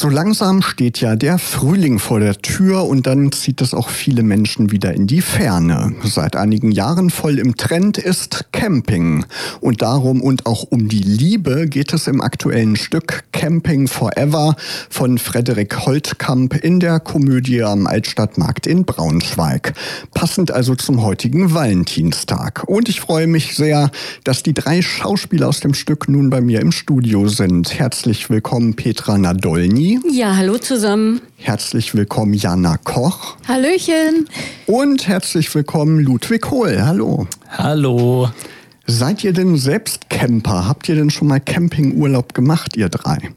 So langsam steht ja der Frühling vor der Tür und dann zieht es auch viele Menschen wieder in die Ferne. Seit einigen Jahren voll im Trend ist Camping. Und darum und auch um die Liebe geht es im aktuellen Stück Camping Forever von Frederik Holtkamp in der Komödie am Altstadtmarkt in Braunschweig. Passend also zum heutigen Valentinstag. Und ich freue mich sehr, dass die drei Schauspieler aus dem Stück nun bei mir im Studio sind. Herzlich willkommen Petra Nadolny. Ja, hallo zusammen. Herzlich willkommen Jana Koch. Hallöchen. Und herzlich willkommen Ludwig Hohl. Hallo. Hallo. Seid ihr denn selbst Camper? Habt ihr denn schon mal Campingurlaub gemacht, ihr drei?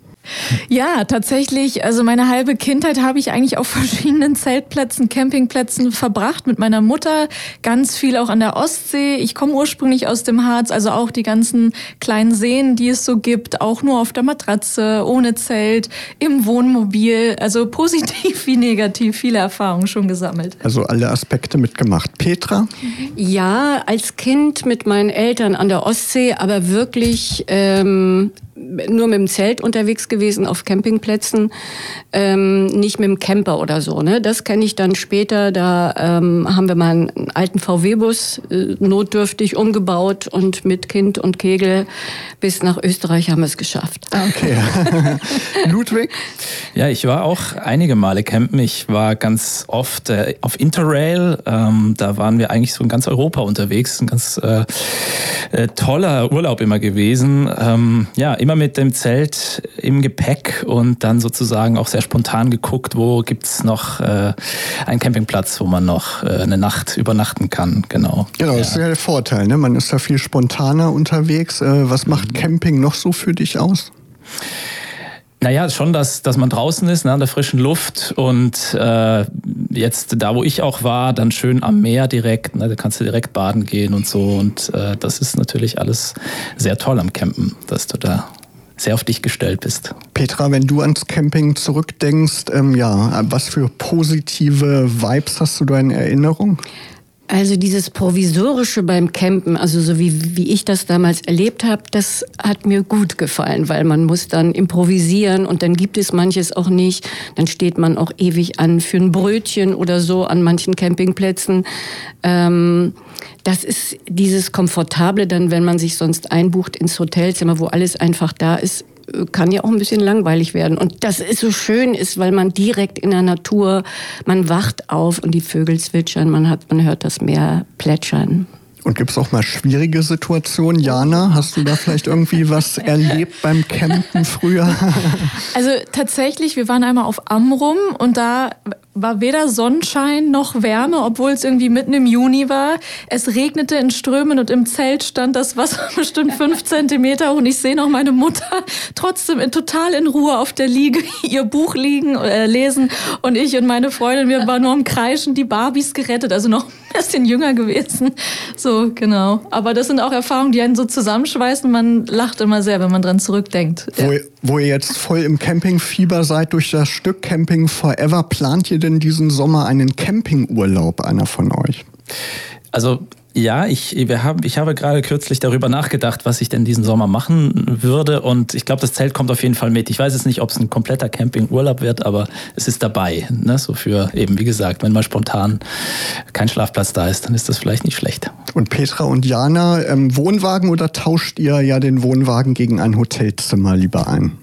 Ja, tatsächlich. Also meine halbe Kindheit habe ich eigentlich auf verschiedenen Zeltplätzen, Campingplätzen verbracht mit meiner Mutter. Ganz viel auch an der Ostsee. Ich komme ursprünglich aus dem Harz, also auch die ganzen kleinen Seen, die es so gibt, auch nur auf der Matratze, ohne Zelt, im Wohnmobil. Also positiv wie negativ, viele Erfahrungen schon gesammelt. Also alle Aspekte mitgemacht. Petra? Ja, als Kind mit meinen Eltern an der Ostsee, aber wirklich ähm, nur mit dem Zelt unterwegs gewesen auf Campingplätzen, ähm, nicht mit dem Camper oder so. Ne? Das kenne ich dann später. Da ähm, haben wir mal einen alten VW-Bus äh, notdürftig umgebaut und mit Kind und Kegel bis nach Österreich haben wir es geschafft. Okay. Ludwig? Ja, ich war auch einige Male campen. Ich war ganz oft äh, auf Interrail. Ähm, da waren wir eigentlich so in ganz Europa unterwegs. Ein ganz äh, äh toller Urlaub immer gewesen. Ähm, ja, immer mit dem Zelt im Gepäck und dann sozusagen auch sehr spontan geguckt, wo gibt es noch äh, einen Campingplatz, wo man noch äh, eine Nacht übernachten kann. Genau. Genau, das ist ja der Vorteil. Ne? Man ist da viel spontaner unterwegs. Äh, was macht mhm. Camping noch so für dich aus? Naja, schon, dass, dass man draußen ist, ne, an der frischen Luft und äh, jetzt da, wo ich auch war, dann schön am Meer direkt, ne, da kannst du direkt baden gehen und so und äh, das ist natürlich alles sehr toll am Campen, dass du da sehr auf dich gestellt bist. Petra, wenn du ans Camping zurückdenkst, ähm, ja, was für positive Vibes hast du da in Erinnerung? Also dieses Provisorische beim Campen, also so wie, wie ich das damals erlebt habe, das hat mir gut gefallen, weil man muss dann improvisieren und dann gibt es manches auch nicht. Dann steht man auch ewig an für ein Brötchen oder so an manchen Campingplätzen. Ähm, das ist dieses Komfortable dann, wenn man sich sonst einbucht ins Hotelzimmer, wo alles einfach da ist, kann ja auch ein bisschen langweilig werden. Und das ist so schön ist, weil man direkt in der Natur, man wacht auf und die Vögel zwitschern, man hat, man hört das Meer plätschern. Und gibt es auch mal schwierige Situationen? Jana, hast du da vielleicht irgendwie was erlebt beim Campen früher? Also tatsächlich, wir waren einmal auf Amrum und da war weder Sonnenschein noch Wärme, obwohl es irgendwie mitten im Juni war. Es regnete in Strömen und im Zelt stand das Wasser bestimmt fünf Zentimeter und ich sehe noch meine Mutter trotzdem in, total in Ruhe auf der Liege ihr Buch liegen, äh, lesen und ich und meine Freundin, wir waren nur am Kreischen, die Barbies gerettet, also noch ein bisschen jünger gewesen. So, genau. Aber das sind auch Erfahrungen, die einen so zusammenschweißen. Man lacht immer sehr, wenn man dran zurückdenkt. Wo, ja. ihr, wo ihr jetzt voll im Campingfieber seid durch das Stück Camping Forever, plant ihr denn diesen Sommer einen Campingurlaub, einer von euch? Also ja, ich, wir haben, ich habe gerade kürzlich darüber nachgedacht, was ich denn diesen Sommer machen würde. Und ich glaube, das Zelt kommt auf jeden Fall mit. Ich weiß jetzt nicht, ob es ein kompletter Campingurlaub wird, aber es ist dabei. Ne? So für eben, wie gesagt, wenn mal spontan kein Schlafplatz da ist, dann ist das vielleicht nicht schlecht. Und Petra und Jana, ähm, Wohnwagen oder tauscht ihr ja den Wohnwagen gegen ein Hotelzimmer lieber ein?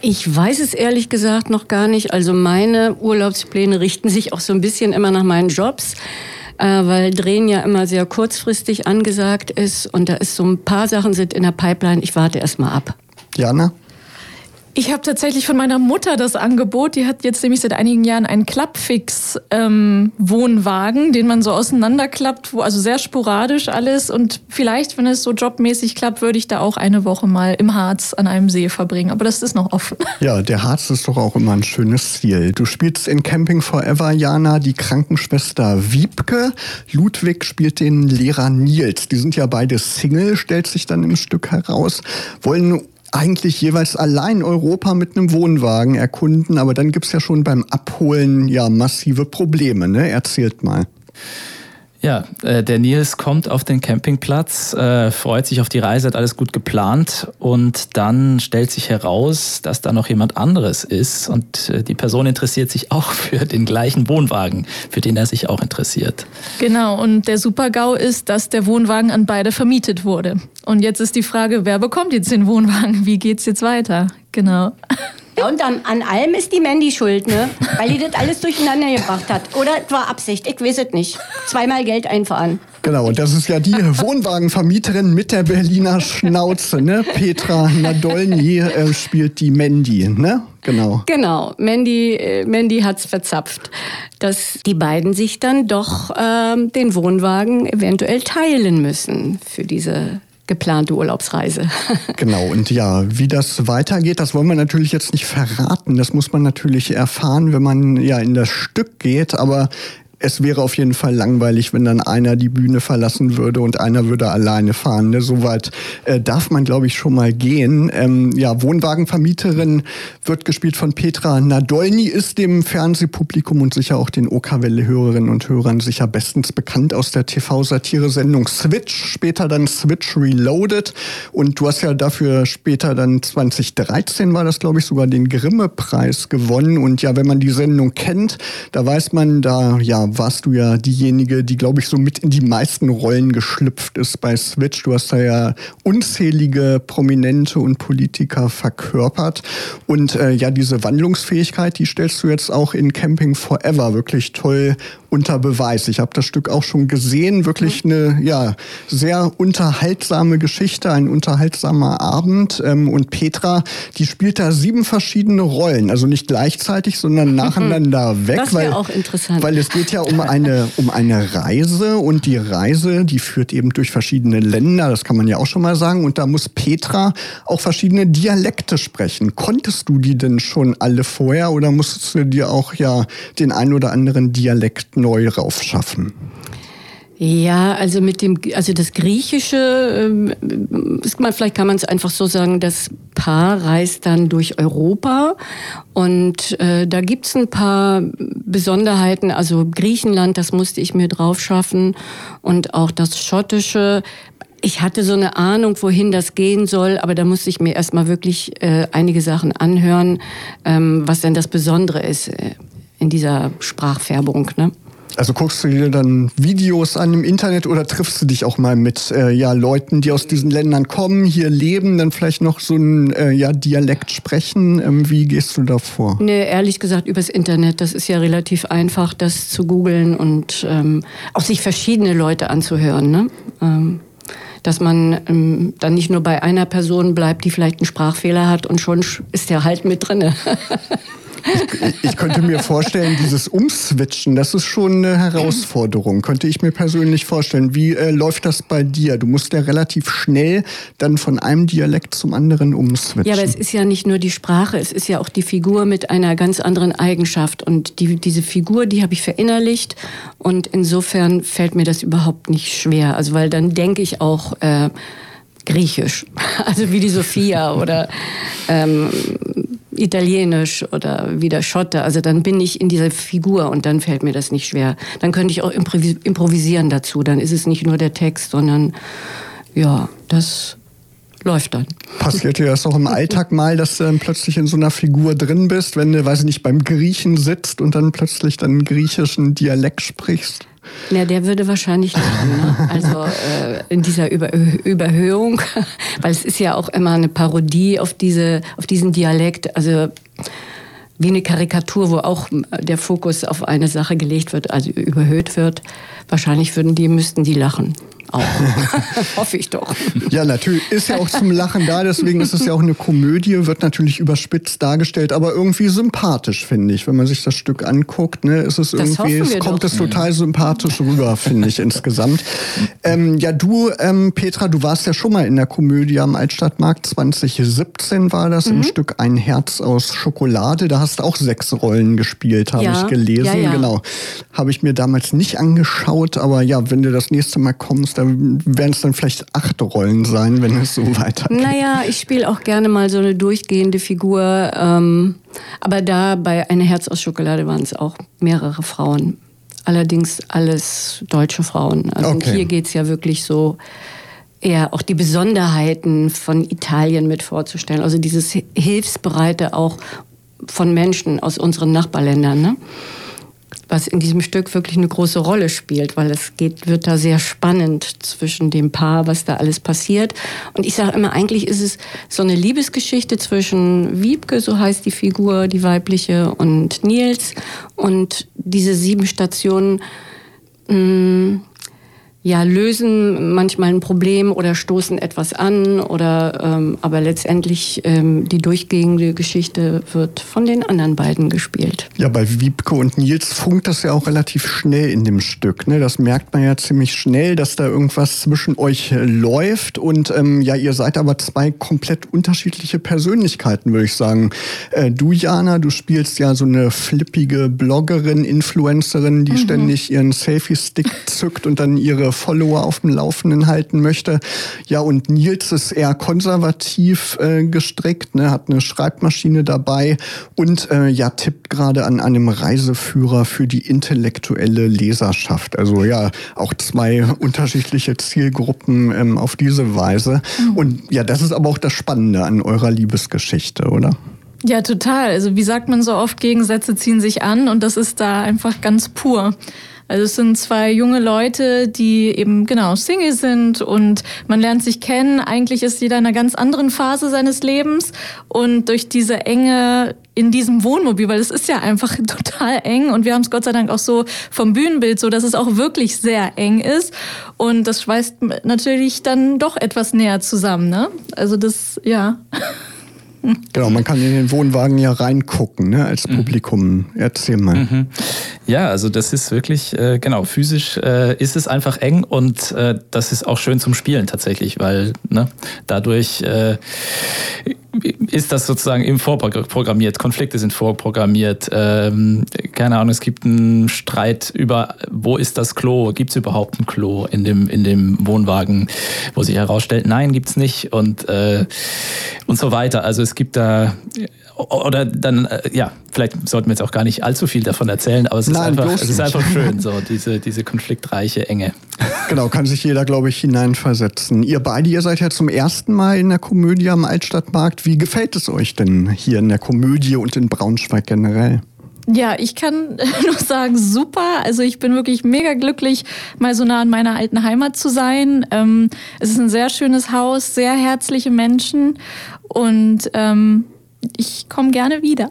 Ich weiß es ehrlich gesagt noch gar nicht. Also meine Urlaubspläne richten sich auch so ein bisschen immer nach meinen Jobs, äh, weil Drehen ja immer sehr kurzfristig angesagt ist und da ist so ein paar Sachen sind in der Pipeline. Ich warte erst mal ab. Jana? Ich habe tatsächlich von meiner Mutter das Angebot. Die hat jetzt nämlich seit einigen Jahren einen Klappfix-Wohnwagen, ähm, den man so auseinanderklappt, wo also sehr sporadisch alles. Und vielleicht, wenn es so jobmäßig klappt, würde ich da auch eine Woche mal im Harz an einem See verbringen. Aber das ist noch offen. Ja, der Harz ist doch auch immer ein schönes Ziel. Du spielst in Camping Forever, Jana, die Krankenschwester Wiebke. Ludwig spielt den Lehrer Nils. Die sind ja beide Single, stellt sich dann im Stück heraus. Wollen eigentlich jeweils allein Europa mit einem Wohnwagen erkunden, aber dann gibt's ja schon beim Abholen ja massive Probleme, ne? Erzählt mal. Ja, äh, der Nils kommt auf den Campingplatz, äh, freut sich auf die Reise, hat alles gut geplant und dann stellt sich heraus, dass da noch jemand anderes ist und äh, die Person interessiert sich auch für den gleichen Wohnwagen, für den er sich auch interessiert. Genau, und der Supergau ist, dass der Wohnwagen an beide vermietet wurde. Und jetzt ist die Frage, wer bekommt jetzt den Wohnwagen? Wie geht's jetzt weiter? Genau. Ja, und an, an allem ist die Mandy schuld, ne? Weil die das alles durcheinander gebracht hat. Oder es war Absicht, ich weiß es nicht. Zweimal Geld einfahren. Genau, und das ist ja die Wohnwagenvermieterin mit der Berliner Schnauze, ne? Petra Nadolny äh, spielt die Mandy, ne? Genau. Genau, Mandy, äh, Mandy hat's verzapft, dass die beiden sich dann doch ähm, den Wohnwagen eventuell teilen müssen für diese geplante Urlaubsreise. genau, und ja, wie das weitergeht, das wollen wir natürlich jetzt nicht verraten. Das muss man natürlich erfahren, wenn man ja in das Stück geht. Aber es wäre auf jeden Fall langweilig, wenn dann einer die Bühne verlassen würde und einer würde alleine fahren. Ne? Soweit äh, darf man, glaube ich, schon mal gehen. Ähm, ja, Wohnwagenvermieterin wird gespielt von Petra Nadolny, ist dem Fernsehpublikum und sicher auch den OK-Welle-Hörerinnen und Hörern sicher bestens bekannt aus der TV-Satire-Sendung Switch, später dann Switch Reloaded. Und du hast ja dafür später dann 2013 war das, glaube ich, sogar den Grimme-Preis gewonnen. Und ja, wenn man die Sendung kennt, da weiß man, da ja warst du ja diejenige, die, glaube ich, so mit in die meisten Rollen geschlüpft ist bei Switch. Du hast da ja unzählige Prominente und Politiker verkörpert. Und äh, ja, diese Wandlungsfähigkeit, die stellst du jetzt auch in Camping Forever wirklich toll unter Beweis. Ich habe das Stück auch schon gesehen. Wirklich eine ja, sehr unterhaltsame Geschichte, ein unterhaltsamer Abend. Ähm, und Petra, die spielt da sieben verschiedene Rollen. Also nicht gleichzeitig, sondern nacheinander weg. Das wäre auch interessant. Weil es geht ja um eine, um eine Reise und die Reise, die führt eben durch verschiedene Länder. Das kann man ja auch schon mal sagen. Und da muss Petra auch verschiedene Dialekte sprechen. Konntest du die denn schon alle vorher oder musstest du dir auch ja den ein oder anderen Dialekt neu raufschaffen? Ja, also mit dem, also das Griechische, äh, man, vielleicht kann man es einfach so sagen, das Paar reist dann durch Europa und äh, da gibt's ein paar Besonderheiten. Also Griechenland, das musste ich mir drauf schaffen und auch das Schottische. Ich hatte so eine Ahnung, wohin das gehen soll, aber da musste ich mir erstmal wirklich äh, einige Sachen anhören, ähm, was denn das Besondere ist äh, in dieser Sprachfärbung. Ne? Also guckst du dir dann Videos an im Internet oder triffst du dich auch mal mit äh, ja, Leuten, die aus diesen Ländern kommen, hier leben, dann vielleicht noch so ein äh, ja, Dialekt sprechen? Ähm, wie gehst du da vor? Nee, ehrlich gesagt übers Internet. Das ist ja relativ einfach, das zu googeln und ähm, auch sich verschiedene Leute anzuhören. Ne? Ähm, dass man ähm, dann nicht nur bei einer Person bleibt, die vielleicht einen Sprachfehler hat und schon ist der halt mit drinne. Ich, ich, könnte mir vorstellen, dieses Umswitchen, das ist schon eine Herausforderung, könnte ich mir persönlich vorstellen. Wie äh, läuft das bei dir? Du musst ja relativ schnell dann von einem Dialekt zum anderen umswitchen. Ja, aber es ist ja nicht nur die Sprache, es ist ja auch die Figur mit einer ganz anderen Eigenschaft. Und die, diese Figur, die habe ich verinnerlicht und insofern fällt mir das überhaupt nicht schwer. Also weil dann denke ich auch... Äh, Griechisch, also wie die Sophia oder ähm, Italienisch oder wieder Schotte. Also dann bin ich in dieser Figur und dann fällt mir das nicht schwer. Dann könnte ich auch improvisieren dazu. Dann ist es nicht nur der Text, sondern ja, das läuft dann. Passiert dir das auch im Alltag mal, dass du dann plötzlich in so einer Figur drin bist, wenn du, weiß ich nicht, beim Griechen sitzt und dann plötzlich dann griechischen Dialekt sprichst? Ja, der würde wahrscheinlich lachen. Ne? Also äh, in dieser Über Überhöhung, weil es ist ja auch immer eine Parodie auf diese, auf diesen Dialekt. Also wie eine Karikatur, wo auch der Fokus auf eine Sache gelegt wird, also überhöht wird. Wahrscheinlich würden die, müssten die lachen auch. Hoffe ich doch. Ja, natürlich. Ist ja auch zum Lachen da, deswegen ist es ja auch eine Komödie, wird natürlich überspitzt dargestellt, aber irgendwie sympathisch, finde ich. Wenn man sich das Stück anguckt, ne, ist es irgendwie, es kommt doch. es total sympathisch rüber, finde ich insgesamt. Ähm, ja, du, ähm, Petra, du warst ja schon mal in der Komödie am Altstadtmarkt. 2017 war das mhm. im Stück Ein Herz aus Schokolade. Da hast du auch sechs Rollen gespielt, habe ja. ich gelesen. Ja, ja. Genau. Habe ich mir damals nicht angeschaut, aber ja, wenn du das nächste Mal kommst, da werden es dann vielleicht acht Rollen sein, wenn es so weitergeht. Naja, ich spiele auch gerne mal so eine durchgehende Figur. Ähm, aber da bei Eine Herz aus Schokolade waren es auch mehrere Frauen. allerdings alles deutsche Frauen. Also Okay. hier geht's ja wirklich so eher auch die Besonderheiten von Italien mit vorzustellen. Also dieses Hilfsbereite auch von Menschen aus unseren Nachbarländern. Ne? Was in diesem Stück wirklich eine große Rolle spielt, weil es geht, wird da sehr spannend zwischen dem Paar, was da alles passiert. Und ich sage immer, eigentlich ist es so eine Liebesgeschichte zwischen Wiebke, so heißt die Figur, die weibliche, und Nils. Und diese sieben Stationen mh, ja, lösen manchmal ein Problem oder stoßen etwas an oder ähm, aber letztendlich ähm, die durchgehende Geschichte wird von den anderen beiden gespielt. Ja, bei Wiebke und Nils funkt das ja auch relativ schnell in dem Stück. Ne? Das merkt man ja ziemlich schnell, dass da irgendwas zwischen euch äh, läuft. Und ähm, ja, ihr seid aber zwei komplett unterschiedliche Persönlichkeiten, würde ich sagen. Äh, du, Jana, du spielst ja so eine flippige Bloggerin, Influencerin, die ständig ihren Selfie-Stick zückt und dann ihre Follower auf dem Laufenden halten möchte. Ja, und Nils ist eher konservativ äh, gestrickt, ne? hat eine Schreibmaschine dabei und äh, ja, tippt gerade an einem Reiseführer für die intellektuelle Leserschaft. Also ja, auch zwei unterschiedliche Zielgruppen ähm, auf diese Weise. Und ja, das ist aber auch das Spannende an eurer Liebesgeschichte, oder? Ja, total. Also wie sagt man so oft, Gegensätze ziehen sich an und das ist da einfach ganz pur. Also es sind zwei junge Leute, die eben genau Single sind und man lernt sich kennen. Eigentlich ist jeder in einer ganz anderen Phase seines Lebens und durch diese Enge in diesem Wohnmobil, weil es ist ja einfach total eng und wir haben es Gott sei Dank auch so vom Bühnenbild so, dass es auch wirklich sehr eng ist und das schweißt natürlich dann doch etwas näher zusammen, ne? Also das, ja. Genau, man kann in den Wohnwagen ja reingucken, ne, als Publikum. Erzähl mal. Ja, also das ist wirklich, äh, genau, physisch äh, ist es einfach eng und äh, das ist auch schön zum Spielen tatsächlich, weil ne, dadurch äh, ist das sozusagen eben vorprogrammiert, Konflikte sind vorprogrammiert, ähm, keine Ahnung, es gibt einen Streit über, wo ist das Klo, gibt es überhaupt ein Klo in dem, in dem Wohnwagen, wo sich herausstellt, nein, gibt's nicht und, äh, und so weiter. Also es gibt da, oder dann, äh, ja, vielleicht sollten wir jetzt auch gar nicht allzu viel davon erzählen, aber es ist, Nein, einfach, es ist einfach schön, so diese, diese konfliktreiche Enge. Genau, kann sich jeder, glaube ich, hineinversetzen. Ihr beide, ihr seid ja zum ersten Mal in der Komödie am Altstadtmarkt. Wie gefällt es euch denn hier in der Komödie und in Braunschweig generell? Ja, ich kann nur sagen, super. Also ich bin wirklich mega glücklich, mal so nah an meiner alten Heimat zu sein. Ähm, es ist ein sehr schönes Haus, sehr herzliche Menschen und ähm, ich komme gerne wieder.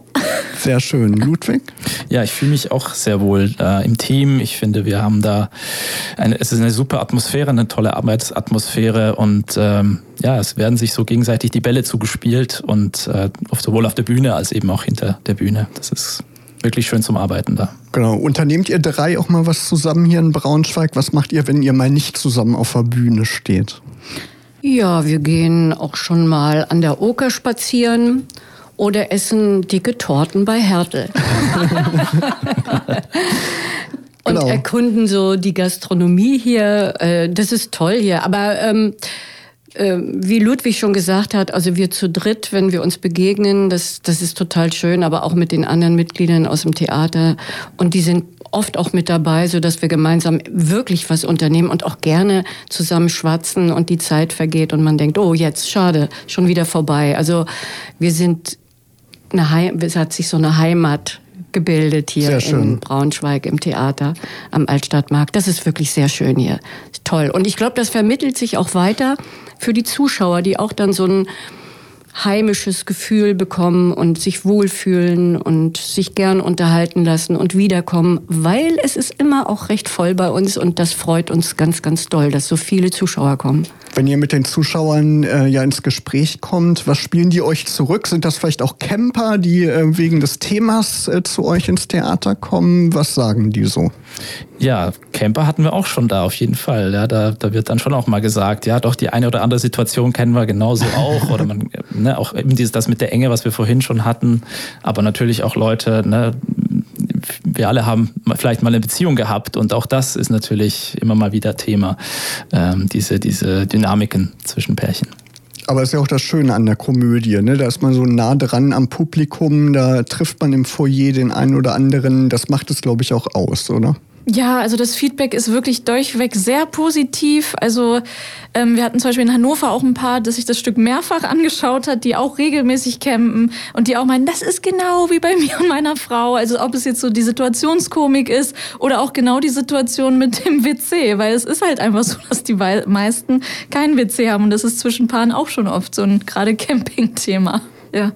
Sehr schön. Ludwig? Ja, ich fühle mich auch sehr wohl äh, im Team. Ich finde, wir haben da eine, es ist eine super Atmosphäre, eine tolle Arbeitsatmosphäre und ähm, ja, es werden sich so gegenseitig die Bälle zugespielt und äh, sowohl auf der Bühne als eben auch hinter der Bühne. Das ist wirklich schön zum Arbeiten da. Genau. Unternehmt ihr drei auch mal was zusammen hier in Braunschweig? Was macht ihr, wenn ihr mal nicht zusammen auf der Bühne steht? Ja, wir gehen auch schon mal an der Oker spazieren oder essen dicke Torten bei Hertel. Und Genau. erkunden so die Gastronomie hier. Äh, Das ist toll hier. Aber ähm, äh, wie Ludwig schon gesagt hat, also wir zu dritt, wenn wir uns begegnen, das, das ist total schön, aber auch mit den anderen Mitgliedern aus dem Theater. Und die sind oft auch mit dabei, so dass wir gemeinsam wirklich was unternehmen und auch gerne zusammen schwatzen und die Zeit vergeht und man denkt, oh, jetzt schade, schon wieder vorbei. Also wir sind eine Heim es hat sich so eine Heimat gebildet hier in Braunschweig im Theater am Altstadtmarkt. Das ist wirklich sehr schön hier. Toll. Und ich glaube, das vermittelt sich auch weiter für die Zuschauer, die auch dann so ein heimisches Gefühl bekommen und sich wohlfühlen und sich gern unterhalten lassen und wiederkommen, weil es ist immer auch recht voll bei uns und das freut uns ganz, ganz doll, dass so viele Zuschauer kommen. Wenn ihr mit den Zuschauern äh, ja ins Gespräch kommt, was spielen die euch zurück? Sind das vielleicht auch Camper, die äh, wegen des Themas äh, zu euch ins Theater kommen? Was sagen die so? Ja, Camper hatten wir auch schon da, auf jeden Fall. Ja, da, da wird dann schon auch mal gesagt, ja, doch, die eine oder andere Situation kennen wir genauso auch. Oder man, ne, auch eben dieses, das mit der Enge, was wir vorhin schon hatten. Aber natürlich auch Leute, ne, wir alle haben vielleicht mal eine Beziehung gehabt und auch das ist natürlich immer mal wieder Thema, ähm, diese, diese Dynamiken zwischen Pärchen. Aber es ist ja auch das Schöne an der Komödie, ne? Da ist man so nah dran am Publikum, da trifft man im Foyer den einen oder anderen. Das macht es, glaube ich, auch aus, oder? Ja, also das Feedback ist wirklich durchweg sehr positiv. Also ähm, wir hatten zum Beispiel in Hannover auch ein paar, dass sich das Stück mehrfach angeschaut hat, die auch regelmäßig campen und die auch meinen, das ist genau wie bei mir und meiner Frau. Also ob es jetzt so die Situationskomik ist oder auch genau die Situation mit dem WC, weil es ist halt einfach so, dass die meisten keinen WC haben und das ist zwischen Paaren auch schon oft so ein gerade Camping-Thema. Ja.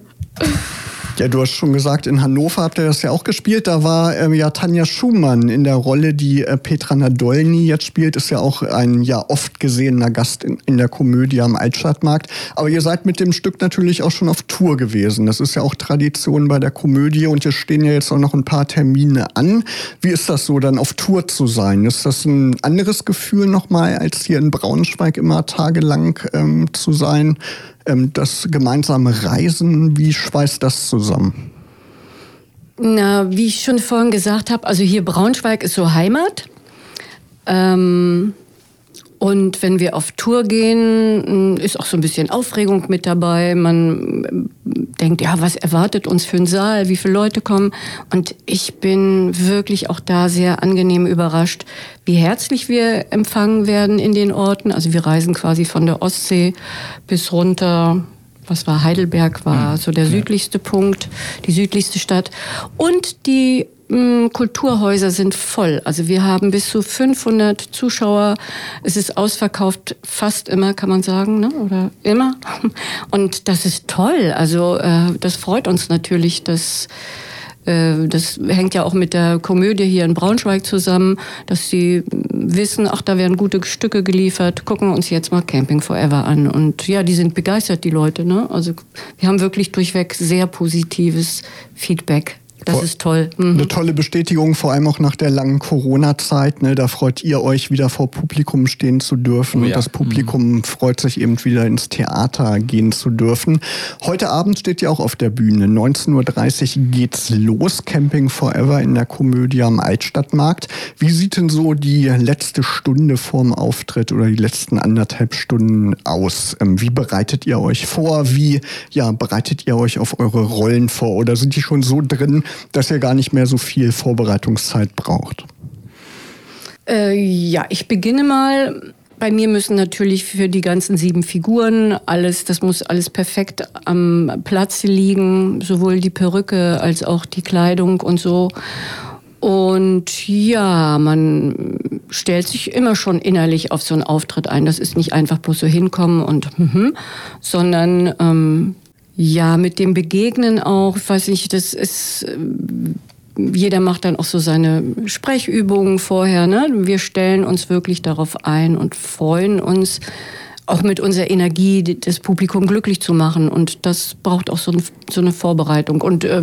Ja, du hast schon gesagt, in Hannover habt ihr das ja auch gespielt. Da war ähm, ja Tanja Schumann in der Rolle, die äh, Petra Nadolny jetzt spielt. Ist ja auch ein ja oft gesehener Gast in, in der Komödie am Altstadtmarkt. Aber ihr seid mit dem Stück natürlich auch schon auf Tour gewesen. Das ist ja auch Tradition bei der Komödie und hier stehen ja jetzt auch noch ein paar Termine an. Wie ist das so, dann auf Tour zu sein? Ist das ein anderes Gefühl nochmal, als hier in Braunschweig immer tagelang ähm, zu sein? Ähm, das gemeinsame Reisen, wie schweißt das zusammen? Na, wie ich schon vorhin gesagt habe, also hier Braunschweig ist so Heimat. Ähm, und wenn wir auf Tour gehen, ist auch so ein bisschen Aufregung mit dabei. Man denkt, ja, was erwartet uns für ein Saal? Wie viele Leute kommen? Und ich bin wirklich auch da sehr angenehm überrascht, wie herzlich wir empfangen werden in den Orten. Also wir reisen quasi von der Ostsee bis runter was war Heidelberg, war so der südlichste Punkt, die südlichste Stadt. Und die Kulturhäuser sind voll. Also wir haben bis zu 500 Zuschauer. Es ist ausverkauft fast immer, kann man sagen, ne? oder immer. Und das ist toll. Also äh, das freut uns natürlich, dass äh, das hängt ja auch mit der Komödie hier in Braunschweig zusammen, dass sie wissen, ach, da werden gute Stücke geliefert, gucken wir uns jetzt mal Camping Forever an. Und ja, die sind begeistert, die Leute. Ne? Also wir haben wirklich durchweg sehr positives Feedback das ist toll. Mhm. Eine tolle Bestätigung, vor allem auch nach der langen Corona-Zeit. Ne? Da freut ihr euch, wieder vor Publikum stehen zu dürfen. Oh, ja. Und das Publikum mhm. freut sich eben wieder ins Theater gehen zu dürfen. Heute Abend steht ihr auch auf der Bühne. 19.30 Uhr geht's los. Camping Forever in der Komödie am Altstadtmarkt. Wie sieht denn so die letzte Stunde vorm Auftritt oder die letzten anderthalb Stunden aus? Ähm, wie bereitet ihr euch vor? Wie ja, bereitet ihr euch auf eure Rollen vor? Oder sind die schon so drin, dass ihr gar nicht mehr so viel Vorbereitungszeit braucht? Äh, ja, ich beginne mal. Bei mir müssen natürlich für die ganzen sieben Figuren alles, das muss alles perfekt am Platz liegen, sowohl die Perücke als auch die Kleidung und so. Und ja, man stellt sich immer schon innerlich auf so einen Auftritt ein. Das ist nicht einfach bloß so hinkommen und, sondern ähm, ja, mit dem Begegnen auch, ich weiß nicht, das ist, äh, jeder macht dann auch so seine Sprechübungen vorher. Ne? Wir stellen uns wirklich darauf ein und freuen uns, auch mit unserer Energie das Publikum glücklich zu machen. Und das braucht auch so, ein, so eine Vorbereitung. Und äh,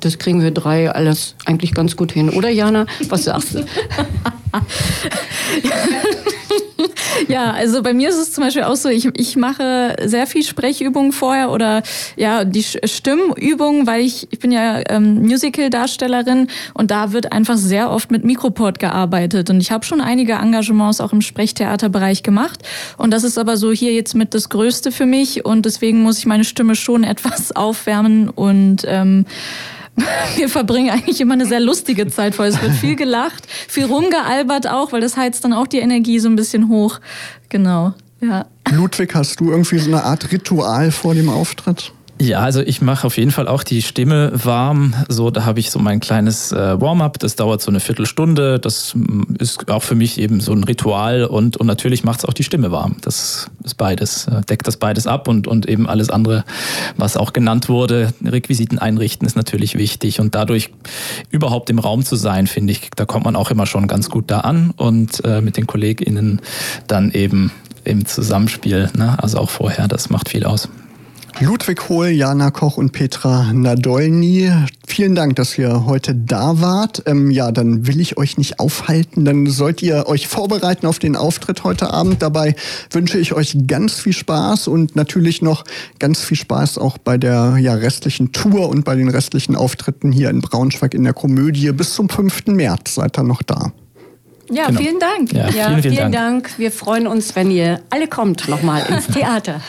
das kriegen wir drei alles eigentlich ganz gut hin. Oder Jana, was sagst du? ja, also bei mir ist es zum Beispiel auch so, ich, ich mache sehr viel Sprechübungen vorher oder ja, die Stimmübungen, weil ich, ich bin ja ähm, Musical-Darstellerin und da wird einfach sehr oft mit Mikroport gearbeitet. Und ich habe schon einige Engagements auch im Sprechtheaterbereich gemacht. Und das ist aber so hier jetzt mit das Größte für mich und deswegen muss ich meine Stimme schon etwas aufwärmen und ähm, wir verbringen eigentlich immer eine sehr lustige Zeit vor. Es wird viel gelacht, viel rumgealbert auch, weil das heizt dann auch die Energie so ein bisschen hoch. Genau, ja. Ludwig, hast du irgendwie so eine Art Ritual vor dem Auftritt? Ja, also ich mache auf jeden Fall auch die Stimme warm. So, da habe ich so mein kleines äh, Warm-up. Das dauert so eine Viertelstunde. Das mm, ist auch für mich eben so ein Ritual und, und natürlich macht es auch die Stimme warm. Das ist beides, äh, deckt das beides ab und, und eben alles andere, was auch genannt wurde. Requisiten einrichten ist natürlich wichtig und dadurch überhaupt im Raum zu sein, finde ich, da kommt man auch immer schon ganz gut da an und äh, mit den KollegInnen dann eben im Zusammenspiel. Ne? Also auch vorher, das macht viel aus. Ludwig Hohl, Jana Koch und Petra Nadolny, vielen Dank, dass ihr heute da wart. Ähm, ja, dann will ich euch nicht aufhalten. Dann sollt ihr euch vorbereiten auf den Auftritt heute Abend. Dabei wünsche ich euch ganz viel Spaß und natürlich noch ganz viel Spaß auch bei der ja, restlichen Tour und bei den restlichen Auftritten hier in Braunschweig in der Komödie. Bis zum 5. März seid ihr noch da. Ja, genau. vielen Dank. Ja, ja vielen, vielen, vielen Dank. Dank. Wir freuen uns, wenn ihr alle kommt nochmal ins Theater.